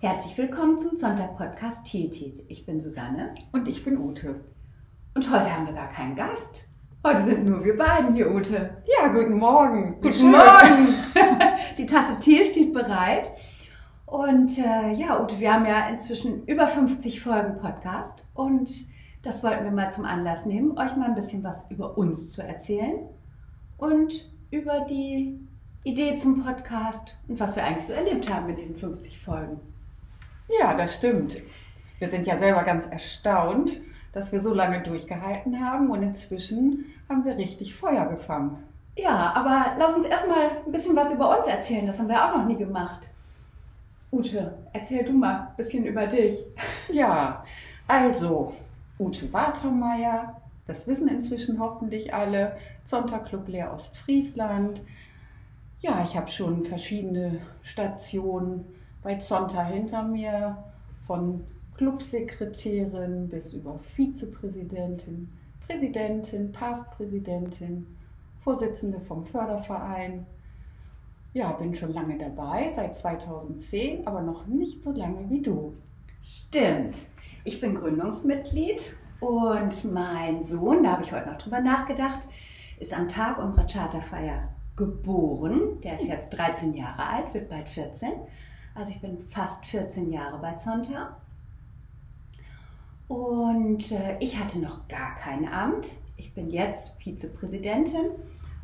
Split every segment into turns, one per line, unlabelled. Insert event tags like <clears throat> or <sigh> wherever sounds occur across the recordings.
Herzlich willkommen zum Sonntag-Podcast Tietit. Ich bin Susanne.
Und ich bin Ute.
Und heute haben wir gar keinen Gast. Heute sind nur wir beiden hier, Ute.
Ja, guten Morgen.
Guten Schön. Morgen. <laughs> Die Tasse Tee steht bereit. Und äh, ja, Ute, wir haben ja inzwischen über 50 Folgen Podcast. Und das wollten wir mal zum Anlass nehmen, euch mal ein bisschen was über uns zu erzählen. Und über die Idee zum Podcast und was wir eigentlich so erlebt haben mit diesen 50 Folgen.
Ja, das stimmt. Wir sind ja selber ganz erstaunt, dass wir so lange durchgehalten haben und inzwischen haben wir richtig Feuer gefangen.
Ja, aber lass uns erstmal ein bisschen was über uns erzählen. Das haben wir auch noch nie gemacht. Ute, erzähl du mal ein bisschen über dich.
Ja, also Ute Watermeier, das wissen inzwischen hoffentlich alle, Zonta-Club Leer Ostfriesland. Ja, ich habe schon verschiedene Stationen bei Zonta hinter mir, von Clubsekretärin bis über Vizepräsidentin, Präsidentin, Pastpräsidentin, Vorsitzende vom Förderverein. Ja, bin schon lange dabei, seit 2010, aber noch nicht so lange wie du.
Stimmt. Ich bin Gründungsmitglied und mein Sohn, da habe ich heute noch drüber nachgedacht, ist am Tag unserer Charterfeier geboren. Der ist jetzt 13 Jahre alt, wird bald 14. Also ich bin fast 14 Jahre bei Zonta. Und äh, ich hatte noch gar kein Amt. Ich bin jetzt Vizepräsidentin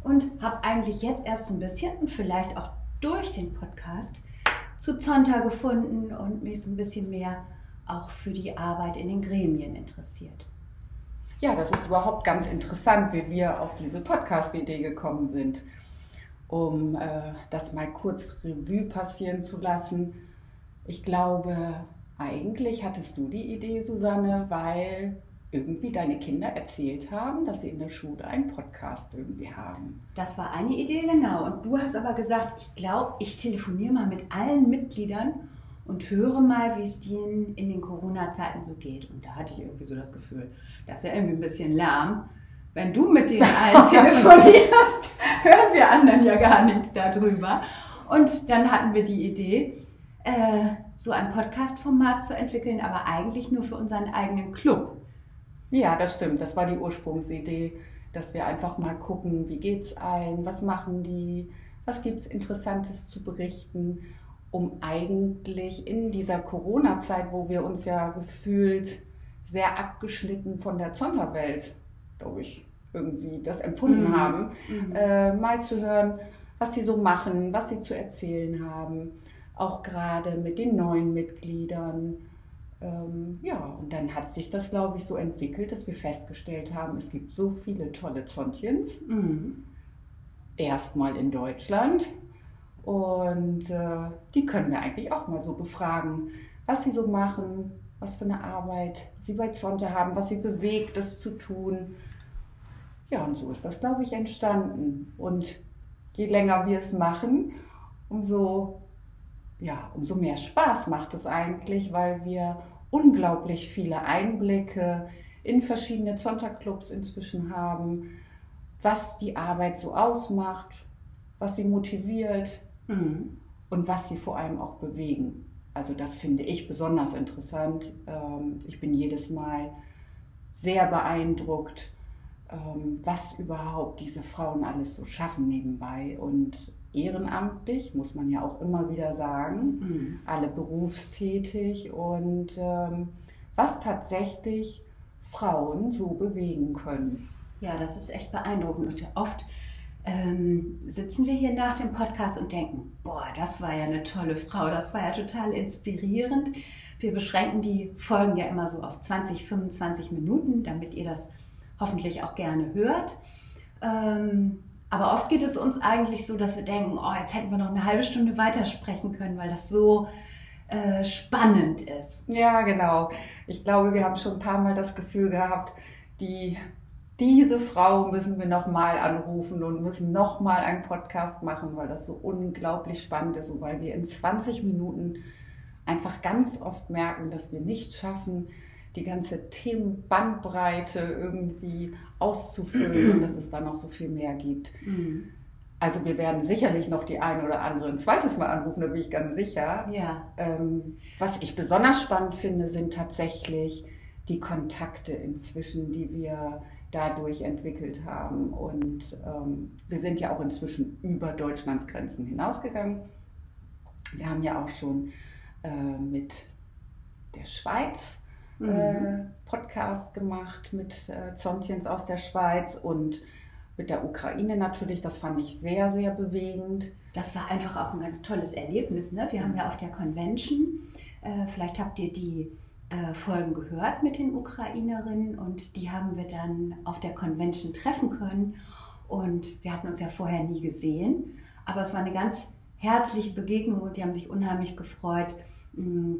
und habe eigentlich jetzt erst so ein bisschen und vielleicht auch durch den Podcast zu Zonta gefunden und mich so ein bisschen mehr auch für die Arbeit in den Gremien interessiert.
Ja, das ist überhaupt ganz interessant, wie wir auf diese Podcast-Idee gekommen sind um äh, das mal kurz Revue passieren zu lassen. Ich glaube, eigentlich hattest du die Idee, Susanne, weil irgendwie deine Kinder erzählt haben, dass sie in der Schule einen Podcast irgendwie haben.
Das war eine Idee, genau. Und du hast aber gesagt, ich glaube, ich telefoniere mal mit allen Mitgliedern und höre mal, wie es denen in den Corona-Zeiten so geht. Und da hatte ich irgendwie so das Gefühl, da ist ja irgendwie ein bisschen Lärm wenn du mit denen allen <laughs> telefonierst, hören wir anderen ja gar nichts darüber. Und dann hatten wir die Idee, äh, so ein Podcast-Format zu entwickeln, aber eigentlich nur für unseren eigenen Club.
Ja, das stimmt. Das war die Ursprungsidee, dass wir einfach mal gucken, wie geht's ein, was machen die, was gibt es Interessantes zu berichten, um eigentlich in dieser Corona-Zeit, wo wir uns ja gefühlt sehr abgeschnitten von der Zonderwelt glaube ich, irgendwie das empfunden mhm. haben, mhm. Äh, mal zu hören, was sie so machen, was sie zu erzählen haben, auch gerade mit den neuen Mitgliedern. Ähm, ja, und dann hat sich das, glaube ich, so entwickelt, dass wir festgestellt haben, es gibt so viele tolle Zontchens. Mhm. Erstmal in Deutschland. Und äh, die können wir eigentlich auch mal so befragen, was sie so machen, was für eine Arbeit sie bei Zonte haben, was sie bewegt, das zu tun. Ja, und so ist das, glaube ich, entstanden. Und je länger wir es machen, umso, ja, umso mehr Spaß macht es eigentlich, weil wir unglaublich viele Einblicke in verschiedene Zonta-Clubs inzwischen haben, was die Arbeit so ausmacht, was sie motiviert mhm. und was sie vor allem auch bewegen. Also das finde ich besonders interessant. Ähm, ich bin jedes Mal sehr beeindruckt, was überhaupt diese Frauen alles so schaffen nebenbei. Und ehrenamtlich, muss man ja auch immer wieder sagen, mhm. alle berufstätig und ähm, was tatsächlich Frauen so bewegen können.
Ja, das ist echt beeindruckend. Und oft ähm, sitzen wir hier nach dem Podcast und denken, boah, das war ja eine tolle Frau, das war ja total inspirierend. Wir beschränken die Folgen ja immer so auf 20, 25 Minuten, damit ihr das hoffentlich auch gerne hört. Ähm, aber oft geht es uns eigentlich so, dass wir denken, oh, jetzt hätten wir noch eine halbe Stunde weitersprechen können, weil das so äh, spannend ist.
Ja, genau. Ich glaube, wir haben schon ein paar Mal das Gefühl gehabt, die diese Frau müssen wir nochmal anrufen und müssen nochmal einen Podcast machen, weil das so unglaublich spannend ist und weil wir in 20 Minuten einfach ganz oft merken, dass wir nicht schaffen, die ganze Themenbandbreite irgendwie auszufüllen und <clears throat> dass es da noch so viel mehr gibt. Mhm. Also wir werden sicherlich noch die eine oder andere ein zweites Mal anrufen, da bin ich ganz sicher.
Ja.
Ähm, was ich besonders spannend finde, sind tatsächlich die Kontakte inzwischen, die wir dadurch entwickelt haben. Und ähm, wir sind ja auch inzwischen über Deutschlands Grenzen hinausgegangen. Wir haben ja auch schon äh, mit der Schweiz mhm. äh, Podcast gemacht, mit äh, Zontiens aus der Schweiz und mit der Ukraine natürlich. Das fand ich sehr, sehr bewegend.
Das war einfach auch ein ganz tolles Erlebnis. Ne? Wir haben ja auf der Convention, äh, vielleicht habt ihr die äh, Folgen gehört mit den Ukrainerinnen und die haben wir dann auf der Convention treffen können. Und wir hatten uns ja vorher nie gesehen, aber es war eine ganz herzliche Begegnung und die haben sich unheimlich gefreut,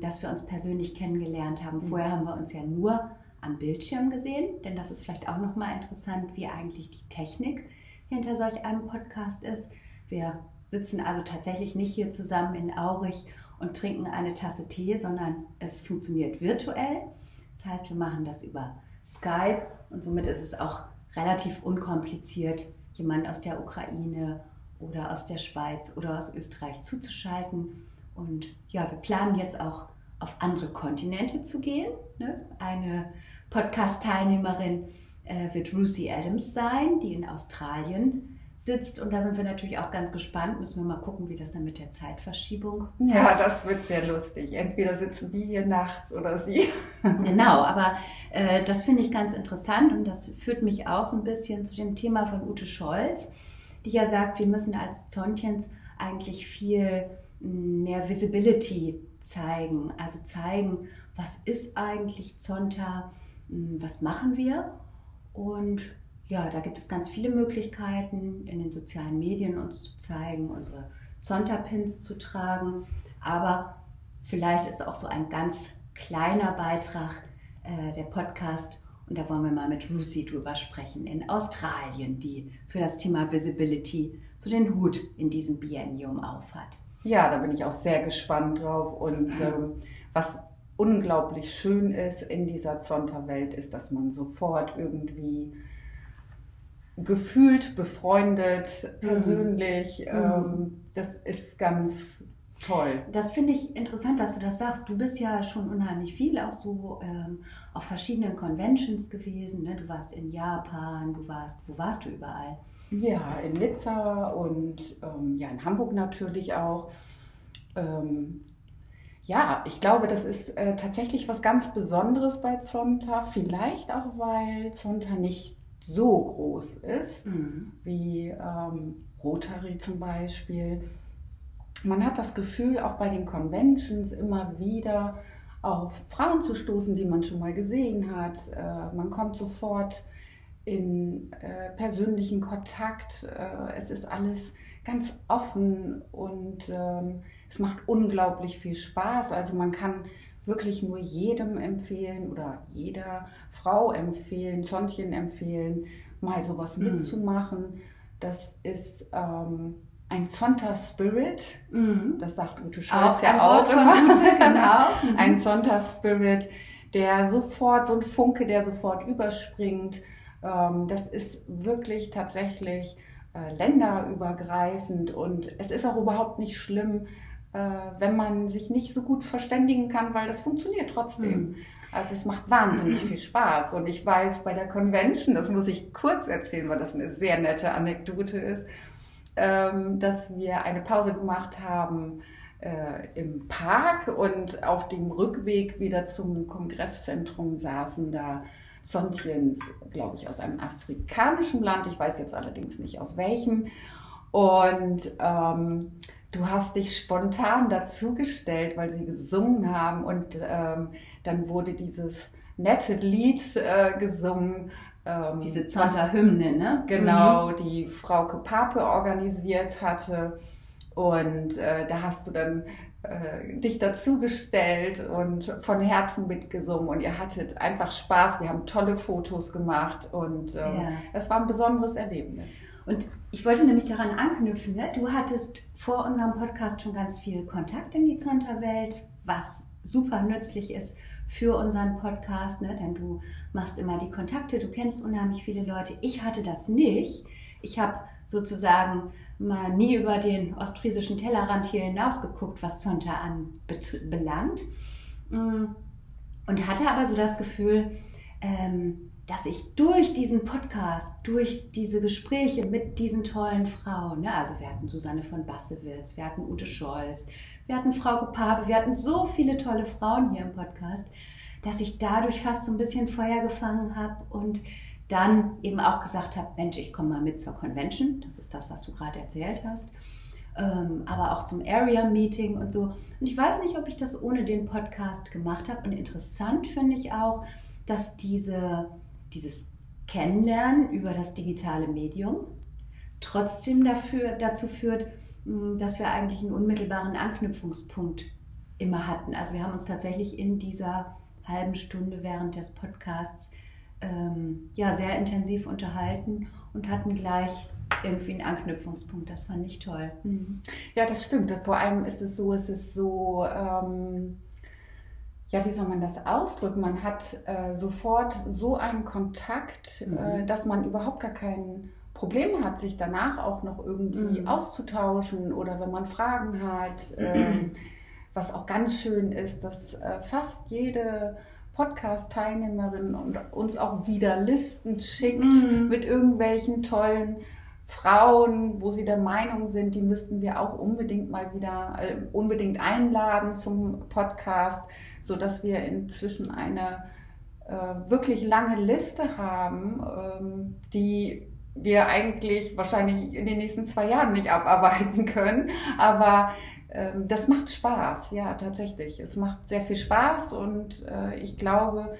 dass wir uns persönlich kennengelernt haben. Mhm. Vorher haben wir uns ja nur am Bildschirm gesehen, denn das ist vielleicht auch nochmal interessant, wie eigentlich die Technik hinter solch einem Podcast ist. Wir sitzen also tatsächlich nicht hier zusammen in Aurich und trinken eine Tasse Tee, sondern es funktioniert virtuell. Das heißt, wir machen das über Skype und somit ist es auch relativ unkompliziert, jemanden aus der Ukraine oder aus der Schweiz oder aus Österreich zuzuschalten. Und ja, wir planen jetzt auch auf andere Kontinente zu gehen. Ne? Eine Podcast-Teilnehmerin äh, wird Lucy Adams sein, die in Australien sitzt. Und da sind wir natürlich auch ganz gespannt. Müssen wir mal gucken, wie das dann mit der Zeitverschiebung
passt. Ja, das wird sehr lustig. Entweder sitzen wir hier nachts oder Sie. <laughs>
genau, aber äh, das finde ich ganz interessant und das führt mich auch so ein bisschen zu dem Thema von Ute Scholz, die ja sagt, wir müssen als Zontjens eigentlich viel mehr Visibility zeigen. Also zeigen, was ist eigentlich Zonta, hm, was machen wir und ja, da gibt es ganz viele Möglichkeiten, in den sozialen Medien uns zu zeigen, unsere Zonta-Pins zu tragen. Aber vielleicht ist auch so ein ganz kleiner Beitrag äh, der Podcast. Und da wollen wir mal mit Lucy drüber sprechen in Australien, die für das Thema Visibility so den Hut in diesem Biennium aufhat.
Ja, da bin ich auch sehr gespannt drauf. Und ähm, was unglaublich schön ist in dieser Zonta-Welt, ist, dass man sofort irgendwie gefühlt befreundet, mhm. persönlich. Mhm. Ähm, das ist ganz toll.
Das finde ich interessant, dass du das sagst. Du bist ja schon unheimlich viel auch so ähm, auf verschiedenen Conventions gewesen. Ne? Du warst in Japan, du warst, wo warst du überall?
Ja, in Nizza und ähm, ja, in Hamburg natürlich auch. Ähm, ja, ich glaube, das ist äh, tatsächlich was ganz Besonderes bei Zonta. Vielleicht auch, weil Zonta nicht so groß ist, mhm. wie ähm, Rotary zum Beispiel. Man hat das Gefühl, auch bei den Conventions immer wieder auf Frauen zu stoßen, die man schon mal gesehen hat. Äh, man kommt sofort in äh, persönlichen Kontakt. Äh, es ist alles ganz offen und ähm, es macht unglaublich viel Spaß. Also man kann wirklich nur jedem empfehlen oder jeder Frau empfehlen, Zontchen empfehlen, mal sowas mhm. mitzumachen. Das ist ähm, ein Zonta-Spirit, mhm. das sagt Ute Scholz ja auch immer. Ute, genau. <laughs> ein Zonta-Spirit, der sofort, so ein Funke, der sofort überspringt. Ähm, das ist wirklich tatsächlich äh, länderübergreifend und es ist auch überhaupt nicht schlimm, äh, wenn man sich nicht so gut verständigen kann, weil das funktioniert trotzdem. Mhm. Also es macht wahnsinnig viel Spaß. Und ich weiß bei der Convention, das muss ich kurz erzählen, weil das eine sehr nette Anekdote ist, ähm, dass wir eine Pause gemacht haben äh, im Park und auf dem Rückweg wieder zum Kongresszentrum saßen da Sontiens, glaube ich, aus einem afrikanischen Land. Ich weiß jetzt allerdings nicht aus welchem. Und ähm, du hast dich spontan dazugestellt, weil sie gesungen haben und ähm, dann wurde dieses nette Lied äh, gesungen.
Ähm, Diese Zonta-Hymne, ne?
Genau, mhm. die Frauke Pape organisiert hatte. Und äh, da hast du dann äh, dich dazugestellt und von Herzen mitgesungen und ihr hattet einfach Spaß. Wir haben tolle Fotos gemacht und ähm, ja. es war ein besonderes Erlebnis.
Und ich wollte nämlich daran anknüpfen, ne? du hattest vor unserem Podcast schon ganz viel Kontakt in die Zonta-Welt, was super nützlich ist für unseren Podcast, ne? denn du machst immer die Kontakte, du kennst unheimlich viele Leute. Ich hatte das nicht. Ich habe sozusagen mal nie über den ostfriesischen Tellerrand hier hinausgeguckt, was Zonta anbelangt. Mm. Und hatte aber so das Gefühl, ähm, dass ich durch diesen Podcast, durch diese Gespräche mit diesen tollen Frauen, ne, also wir hatten Susanne von Bassewitz, wir hatten Ute Scholz, wir hatten Frau Pape, wir hatten so viele tolle Frauen hier im Podcast, dass ich dadurch fast so ein bisschen Feuer gefangen habe und dann eben auch gesagt habe, Mensch, ich komme mal mit zur Convention, das ist das, was du gerade erzählt hast, ähm, aber auch zum Area Meeting und so. Und ich weiß nicht, ob ich das ohne den Podcast gemacht habe. Und interessant finde ich auch, dass diese, dieses Kennenlernen über das digitale Medium trotzdem dafür, dazu führt, dass wir eigentlich einen unmittelbaren Anknüpfungspunkt immer hatten. Also wir haben uns tatsächlich in dieser halben Stunde während des Podcasts ähm, ja, sehr intensiv unterhalten und hatten gleich irgendwie einen Anknüpfungspunkt. Das fand ich toll. Mhm.
Ja, das stimmt. Vor allem ist es so, es ist so, ähm, ja, wie soll man das ausdrücken? Man hat äh, sofort so einen Kontakt, mhm. äh, dass man überhaupt gar kein Problem hat, sich danach auch noch irgendwie mhm. auszutauschen oder wenn man Fragen hat. <clears throat> Äh, was auch ganz schön ist, dass äh, fast jede Podcast-Teilnehmerin uns auch wieder Listen schickt mhm. mit irgendwelchen tollen Frauen, wo sie der Meinung sind, die müssten wir auch unbedingt mal wieder äh, unbedingt einladen zum Podcast, so dass wir inzwischen eine äh, wirklich lange Liste haben, ähm, die wir eigentlich wahrscheinlich in den nächsten zwei Jahren nicht abarbeiten können, aber das macht Spaß, ja, tatsächlich. Es macht sehr viel Spaß und äh, ich glaube,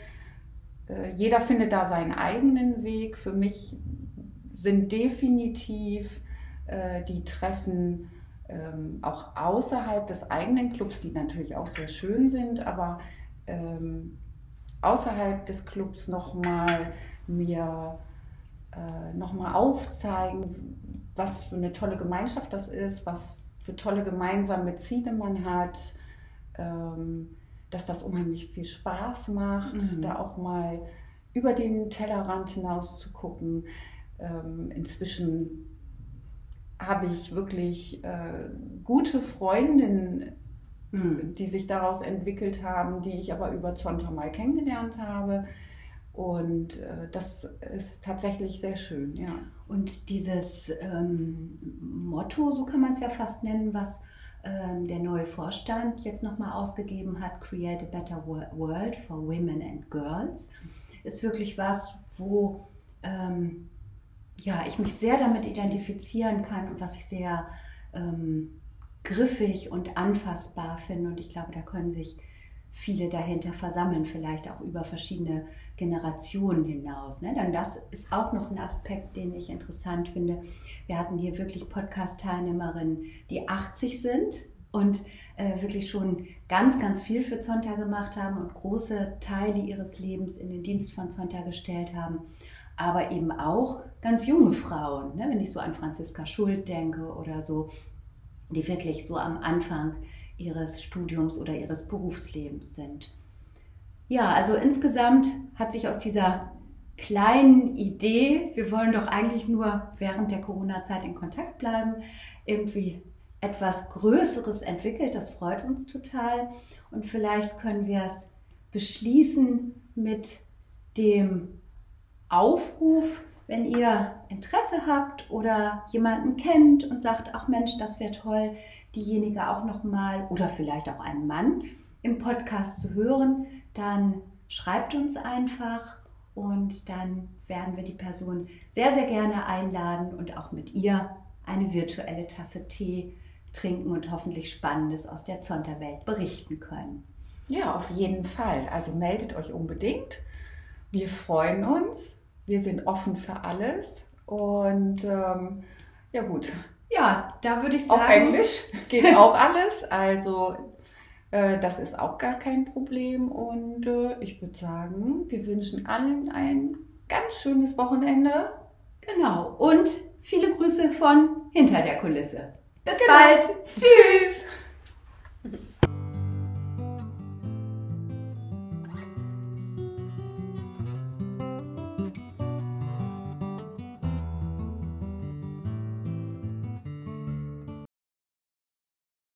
äh, jeder findet da seinen eigenen Weg. Für mich sind definitiv äh, die Treffen ähm, auch außerhalb des eigenen Clubs, die natürlich auch sehr schön sind, aber ähm, außerhalb des Clubs nochmal mir äh, nochmal aufzeigen, was für eine tolle Gemeinschaft das ist, was für tolle gemeinsame Ziele man hat, ähm, dass das unheimlich viel Spaß macht, mhm. da auch mal über den Tellerrand hinaus zu gucken. Ähm, inzwischen habe ich wirklich äh, gute Freundinnen, mhm. die sich daraus entwickelt haben, die ich aber über Zonta mal kennengelernt habe. Und äh, das ist tatsächlich sehr schön, ja.
Und dieses ähm, Motto, so kann man es ja fast nennen, was ähm, der neue Vorstand jetzt nochmal ausgegeben hat, Create a Better World for Women and Girls, ist wirklich was, wo ähm, ja, ich mich sehr damit identifizieren kann und was ich sehr ähm, griffig und anfassbar finde. Und ich glaube, da können sich viele dahinter versammeln, vielleicht auch über verschiedene Generationen hinaus. Ne? Denn das ist auch noch ein Aspekt, den ich interessant finde. Wir hatten hier wirklich Podcast-Teilnehmerinnen, die 80 sind und äh, wirklich schon ganz, ganz viel für Zonta gemacht haben und große Teile ihres Lebens in den Dienst von Zonta gestellt haben. Aber eben auch ganz junge Frauen, ne? wenn ich so an Franziska Schuld denke oder so, die wirklich so am Anfang ihres Studiums oder ihres Berufslebens sind. Ja, also insgesamt hat sich aus dieser kleinen Idee, wir wollen doch eigentlich nur während der Corona-Zeit in Kontakt bleiben, irgendwie etwas Größeres entwickelt. Das freut uns total. Und vielleicht können wir es beschließen mit dem Aufruf, wenn ihr Interesse habt oder jemanden kennt und sagt, ach Mensch, das wäre toll, diejenige auch noch mal oder vielleicht auch einen Mann im Podcast zu hören, dann schreibt uns einfach und dann werden wir die Person sehr, sehr gerne einladen und auch mit ihr eine virtuelle Tasse Tee trinken und hoffentlich Spannendes aus der Zonterwelt berichten können.
Ja, auf jeden Fall. Also meldet euch unbedingt. Wir freuen uns. Wir sind offen für alles. Und ähm, ja gut.
Ja, da würde ich sagen.
Auf Englisch <laughs> geht auch alles. Also äh, das ist auch gar kein Problem. Und äh, ich würde sagen, wir wünschen allen ein ganz schönes Wochenende.
Genau. Und viele Grüße von hinter der Kulisse.
Bis genau. bald.
Tschüss.